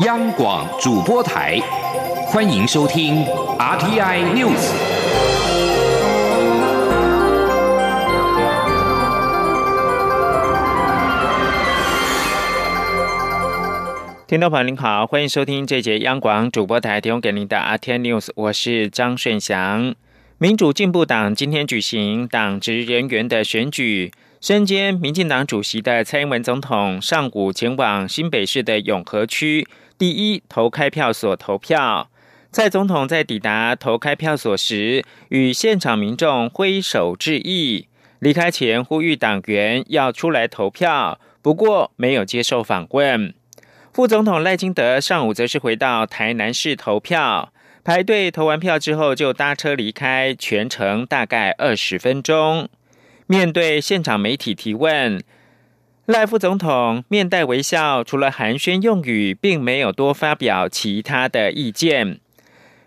央广主播台，欢迎收听 RTI News。听众朋友您好，欢迎收听这节央广主播台提供给您的 RTI News，我是张顺祥。民主进步党今天举行党职人员的选举。身兼民进党主席的蔡英文总统上午前往新北市的永和区第一投开票所投票。蔡总统在抵达投开票所时，与现场民众挥手致意。离开前呼吁党员要出来投票，不过没有接受访问。副总统赖金德上午则是回到台南市投票，排队投完票之后就搭车离开，全程大概二十分钟。面对现场媒体提问，赖副总统面带微笑，除了寒暄用语，并没有多发表其他的意见。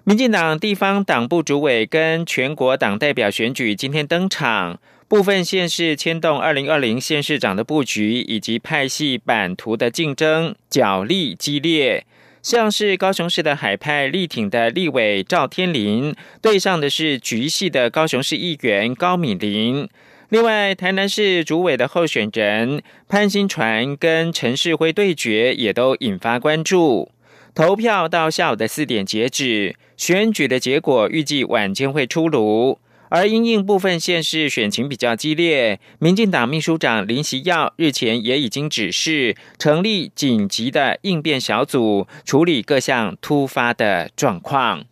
民进党地方党部主委跟全国党代表选举今天登场，部分县市牵动二零二零县市长的布局以及派系版图的竞争角力激烈。像是高雄市的海派力挺的立委赵天麟，对上的是局系的高雄市议员高敏玲。另外，台南市主委的候选人潘新传跟陈世辉对决，也都引发关注。投票到下午的四点截止，选举的结果预计晚间会出炉。而因应部分县市选情比较激烈，民进党秘书长林习耀日前也已经指示成立紧急的应变小组，处理各项突发的状况。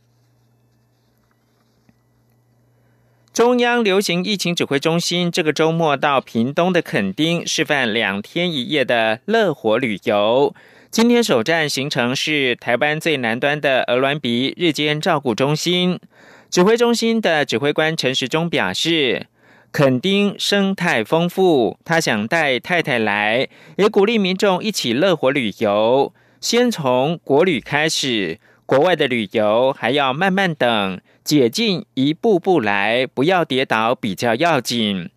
中央流行疫情指挥中心这个周末到屏东的垦丁示范两天一夜的乐活旅游。今天首站行程是台湾最南端的鹅銮鼻日间照顾中心。指挥中心的指挥官陈时中表示，垦丁生态丰富，他想带太太来，也鼓励民众一起乐活旅游。先从国旅开始，国外的旅游还要慢慢等。解禁一步步来，不要跌倒比较要紧。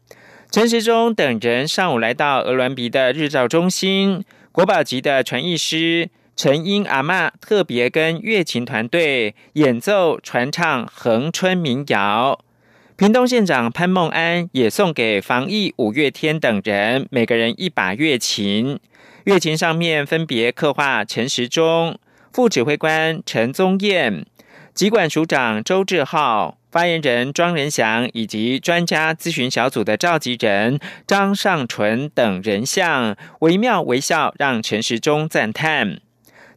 陈时中等人上午来到鹅銮鼻的日照中心，国宝级的传艺师陈英阿妈特别跟乐琴团队演奏传唱恒春民谣。屏东县长潘孟安也送给防疫五月天等人每个人一把乐琴，乐琴上面分别刻画陈时中、副指挥官陈宗彦。疾管署长周志浩、发言人庄仁祥以及专家咨询小组的召集人张尚纯等人像，惟妙惟肖，让陈时中赞叹。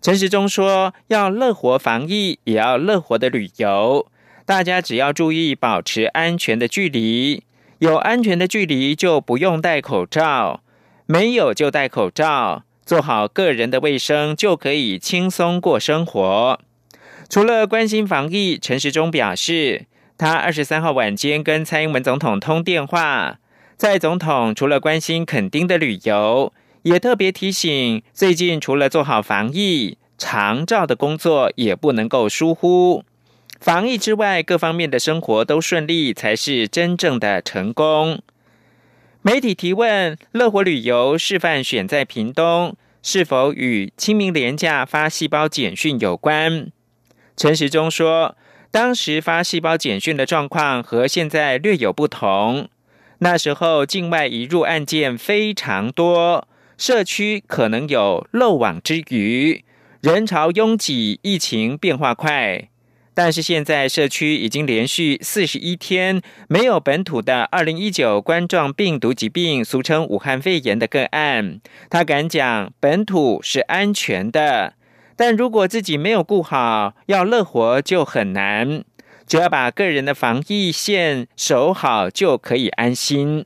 陈时中说：“要乐活防疫，也要乐活的旅游。大家只要注意保持安全的距离，有安全的距离就不用戴口罩，没有就戴口罩，做好个人的卫生，就可以轻松过生活。”除了关心防疫，陈时中表示，他二十三号晚间跟蔡英文总统通电话，蔡总统除了关心垦丁的旅游，也特别提醒，最近除了做好防疫，长照的工作也不能够疏忽。防疫之外，各方面的生活都顺利，才是真正的成功。媒体提问：乐活旅游示范选在屏东，是否与清明廉价发细胞简讯有关？陈时中说：“当时发细胞简讯的状况和现在略有不同。那时候境外移入案件非常多，社区可能有漏网之鱼，人潮拥挤，疫情变化快。但是现在社区已经连续四十一天没有本土的二零一九冠状病毒疾病，俗称武汉肺炎的个案。他敢讲，本土是安全的。”但如果自己没有顾好，要乐活就很难。只要把个人的防疫线守好，就可以安心。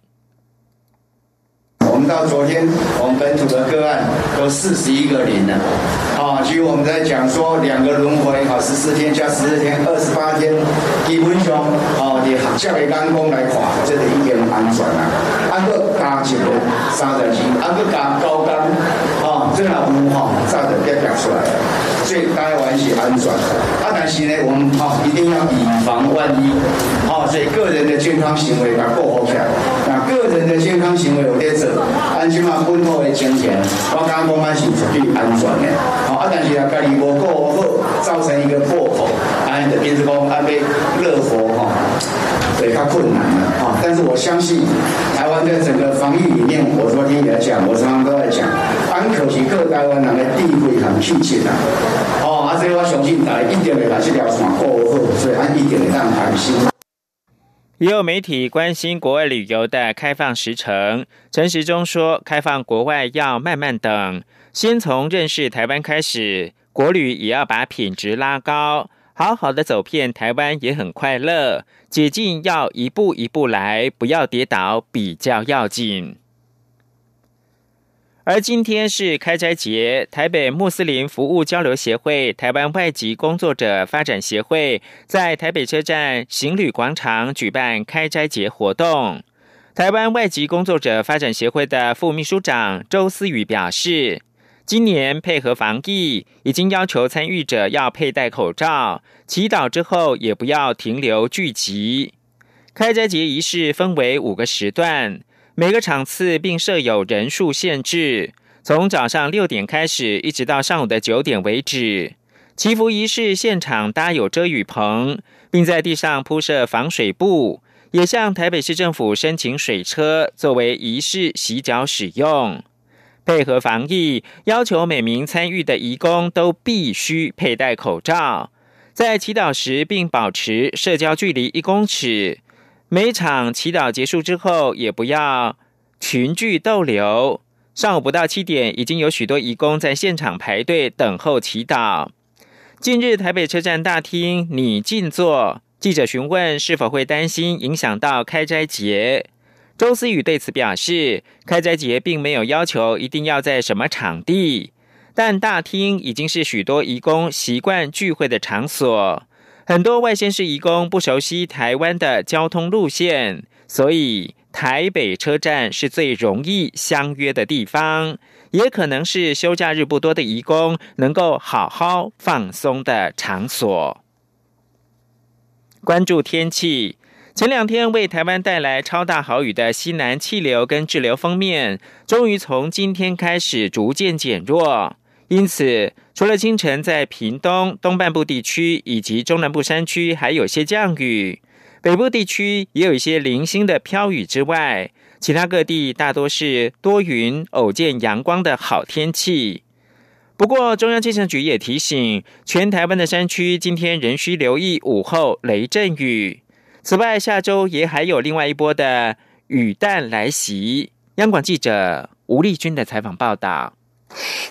我们到昨天，我们本土的个案都四十一个零了。其实我们在讲说两个轮回，好十四天加十四天，二十八天，基本上，哦，你下个干工来看，这个已经安全啊。啊，个加一个三十斤，啊，个加高干。这个有哈，早就表表出来了，所以台湾是安全。啊，但是呢，我们哈一定要以防万一，好，所以个人的健康行为要过好起来。个人的健康行为有在做，安心嘛本土的金钱，我刚刚讲安是绝对安全的。好，啊，但是啊，家己无过好，造成一个破口，安的变成讲安被热火哈，对，较困难了哈。但是我相信，台湾在整个防疫里面，我昨天也讲，我常常都在讲，安可是各台湾人的地位很气气的。哦，啊，所以我相信大家一定会把这条线过好，所以安一定会让安心。也有媒体关心国外旅游的开放时程。陈时中说，开放国外要慢慢等，先从认识台湾开始，国旅也要把品质拉高，好好的走遍台湾也很快乐。解禁要一步一步来，不要跌倒，比较要紧。而今天是开斋节，台北穆斯林服务交流协会、台湾外籍工作者发展协会在台北车站行旅广场举办开斋节活动。台湾外籍工作者发展协会的副秘书长周思宇表示，今年配合防疫，已经要求参与者要佩戴口罩，祈祷之后也不要停留聚集。开斋节仪式分为五个时段。每个场次并设有人数限制，从早上六点开始，一直到上午的九点为止。祈福仪式现场搭有遮雨棚，并在地上铺设防水布，也向台北市政府申请水车作为仪式洗脚使用。配合防疫，要求每名参与的义工都必须佩戴口罩，在祈祷时并保持社交距离一公尺。每场祈祷结束之后，也不要群聚逗留。上午不到七点，已经有许多义工在现场排队等候祈祷。近日，台北车站大厅拟静坐，记者询问是否会担心影响到开斋节。周思宇对此表示，开斋节并没有要求一定要在什么场地，但大厅已经是许多义工习惯聚会的场所。很多外县市移工不熟悉台湾的交通路线，所以台北车站是最容易相约的地方，也可能是休假日不多的移工能够好好放松的场所。关注天气，前两天为台湾带来超大豪雨的西南气流跟滞留锋面，终于从今天开始逐渐减弱。因此，除了清晨在屏东东半部地区以及中南部山区还有些降雨，北部地区也有一些零星的飘雨之外，其他各地大多是多云偶见阳光的好天气。不过，中央气象局也提醒，全台湾的山区今天仍需留意午后雷阵雨。此外，下周也还有另外一波的雨弹来袭。央广记者吴丽君的采访报道。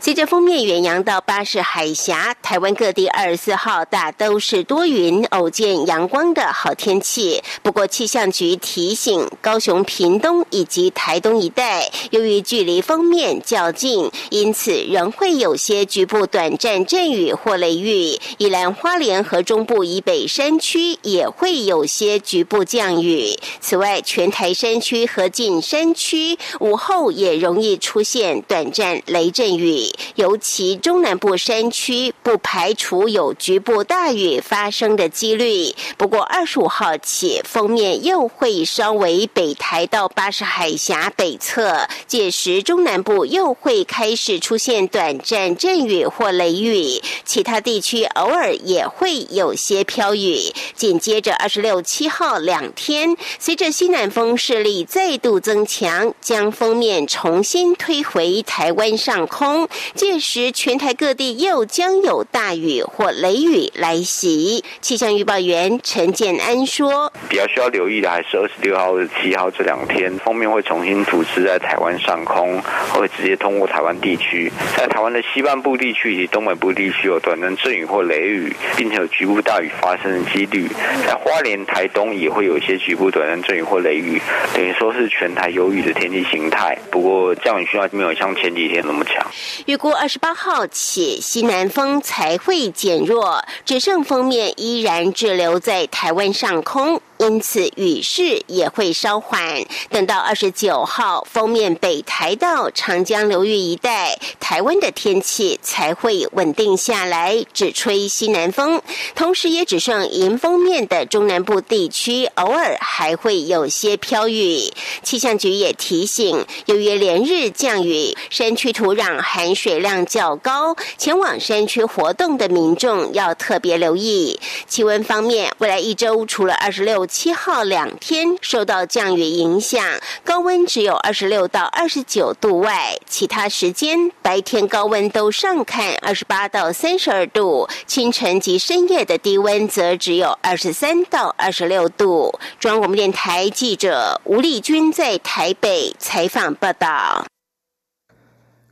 随着封面远扬到巴士海峡，台湾各地二十四号大都是多云偶见阳光的好天气。不过气象局提醒，高雄、屏东以及台东一带，由于距离封面较近，因此仍会有些局部短暂阵雨或雷雨。宜兰花莲和中部以北山区也会有些局部降雨。此外，全台山区和近山区午后也容易出现短暂雷阵。雨，尤其中南部山区不排除有局部大雨发生的几率。不过二十五号起，封面又会稍微北台到巴士海峡北侧，届时中南部又会开始出现短暂阵雨或雷雨，其他地区偶尔也会有些飘雨。紧接着二十六七号两天，随着西南风势力再度增强，将封面重新推回台湾上空。空届时，全台各地又将有大雨或雷雨来袭。气象预报员陈建安说：“比较需要留意的还是二十六号、二十七号这两天，封面会重新组织在台湾上空，会直接通过台湾地区。在台湾的西半部地区以及东北部地区有短暂阵雨或雷雨，并且有局部大雨发生的几率。在花莲、台东也会有一些局部短暂阵雨或雷雨，等于说是全台有雨的天气形态。不过降雨需要没有像前几天那么强。”预估二十八号起，西南风才会减弱，只剩锋面依然滞留在台湾上空。因此雨势也会稍缓。等到二十九号，封面北台到长江流域一带，台湾的天气才会稳定下来，只吹西南风。同时，也只剩迎风面的中南部地区，偶尔还会有些飘雨。气象局也提醒，由于连日降雨，山区土壤含水量较高，前往山区活动的民众要特别留意。气温方面，未来一周除了二十六、七号两天受到降雨影响，高温只有二十六到二十九度外，其他时间白天高温都上看二十八到三十二度，清晨及深夜的低温则只有二十三到二十六度。中央广播电台记者吴丽君在台北采访报道。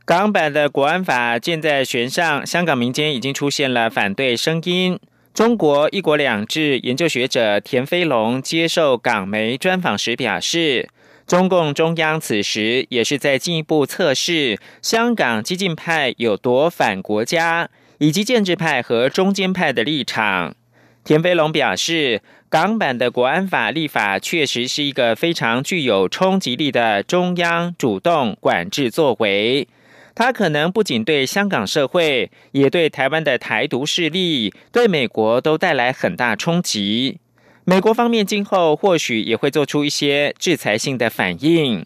港版的国安法箭在弦上，香港民间已经出现了反对声音。中国一国两制研究学者田飞龙接受港媒专访时表示，中共中央此时也是在进一步测试香港激进派有多反国家，以及建制派和中间派的立场。田飞龙表示，港版的国安法立法确实是一个非常具有冲击力的中央主动管制作为。它可能不仅对香港社会，也对台湾的台独势力、对美国都带来很大冲击。美国方面今后或许也会做出一些制裁性的反应。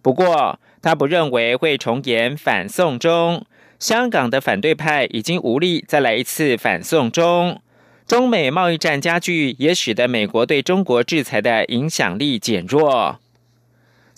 不过，他不认为会重演反送中。香港的反对派已经无力再来一次反送中。中美贸易战加剧，也使得美国对中国制裁的影响力减弱。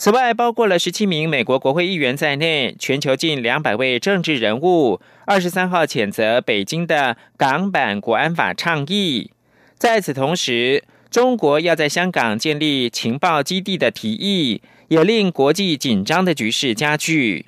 此外，包括了十七名美国国会议员在内，全球近两百位政治人物，二十三号谴责北京的港版国安法倡议。在此同时，中国要在香港建立情报基地的提议，也令国际紧张的局势加剧。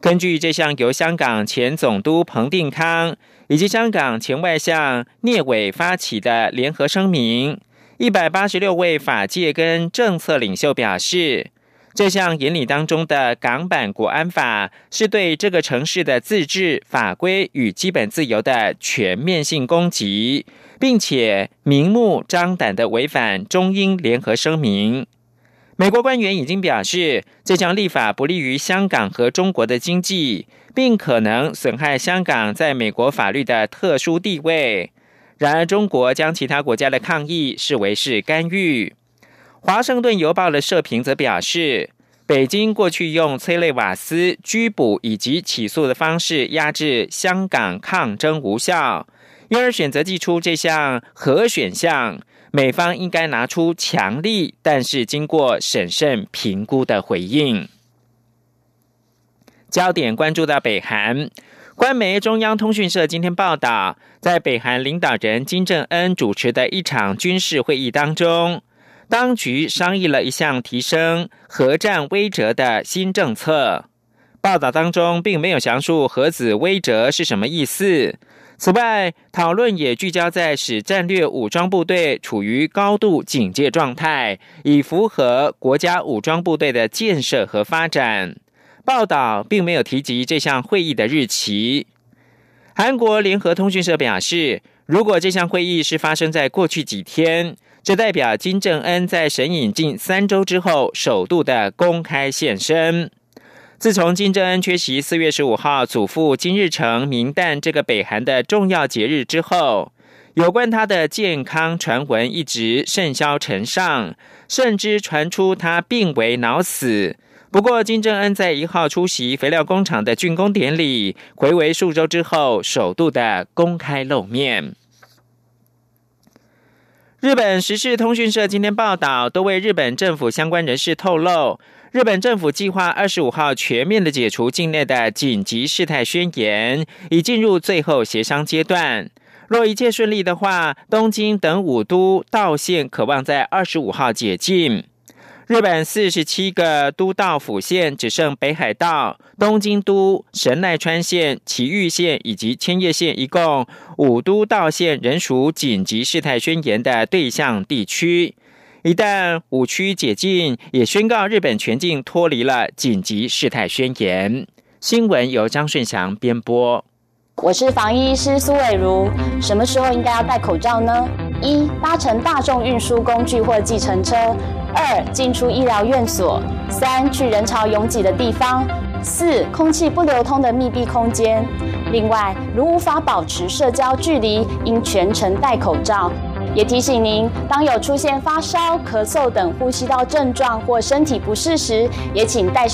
根据这项由香港前总督彭定康以及香港前外相聂伟发起的联合声明，一百八十六位法界跟政策领袖表示。这项眼里当中的港版国安法，是对这个城市的自治法规与基本自由的全面性攻击，并且明目张胆的违反中英联合声明。美国官员已经表示，这项立法不利于香港和中国的经济，并可能损害香港在美国法律的特殊地位。然而，中国将其他国家的抗议视为是干预。华盛顿邮报的社评则表示，北京过去用催泪瓦斯、拘捕以及起诉的方式压制香港抗争无效，因而选择祭出这项核选项。美方应该拿出强力但是经过审慎评估的回应。焦点关注到北韩，官媒中央通讯社今天报道，在北韩领导人金正恩主持的一场军事会议当中。当局商议了一项提升核战威慑的新政策。报道当中并没有详述核子威慑是什么意思。此外，讨论也聚焦在使战略武装部队处于高度警戒状态，以符合国家武装部队的建设和发展。报道并没有提及这项会议的日期。韩国联合通讯社表示，如果这项会议是发生在过去几天。这代表金正恩在神隐近三周之后，首度的公开现身。自从金正恩缺席四月十五号祖父金日成明旦这个北韩的重要节日之后，有关他的健康传闻一直甚嚣尘上，甚至传出他病危脑死。不过，金正恩在一号出席肥料工厂的竣工典礼，回为数周之后，首度的公开露面。日本时事通讯社今天报道，多位日本政府相关人士透露，日本政府计划二十五号全面的解除境内的紧急事态宣言，已进入最后协商阶段。若一切顺利的话，东京等五都道县渴望在二十五号解禁。日本四十七个都道府县只剩北海道、东京都、神奈川县、埼玉县以及千叶县，一共五都道县仍属紧急事态宣言的对象地区。一旦五区解禁，也宣告日本全境脱离了紧急事态宣言。新闻由张顺祥编播。我是防疫医师苏伟如，什么时候应该要戴口罩呢？一、搭乘大众运输工具或计程车；二、进出医疗院所；三、去人潮拥挤的地方；四、空气不流通的密闭空间。另外，如无法保持社交距离，应全程戴口罩。也提醒您，当有出现发烧、咳嗽等呼吸道症状或身体不适时，也请戴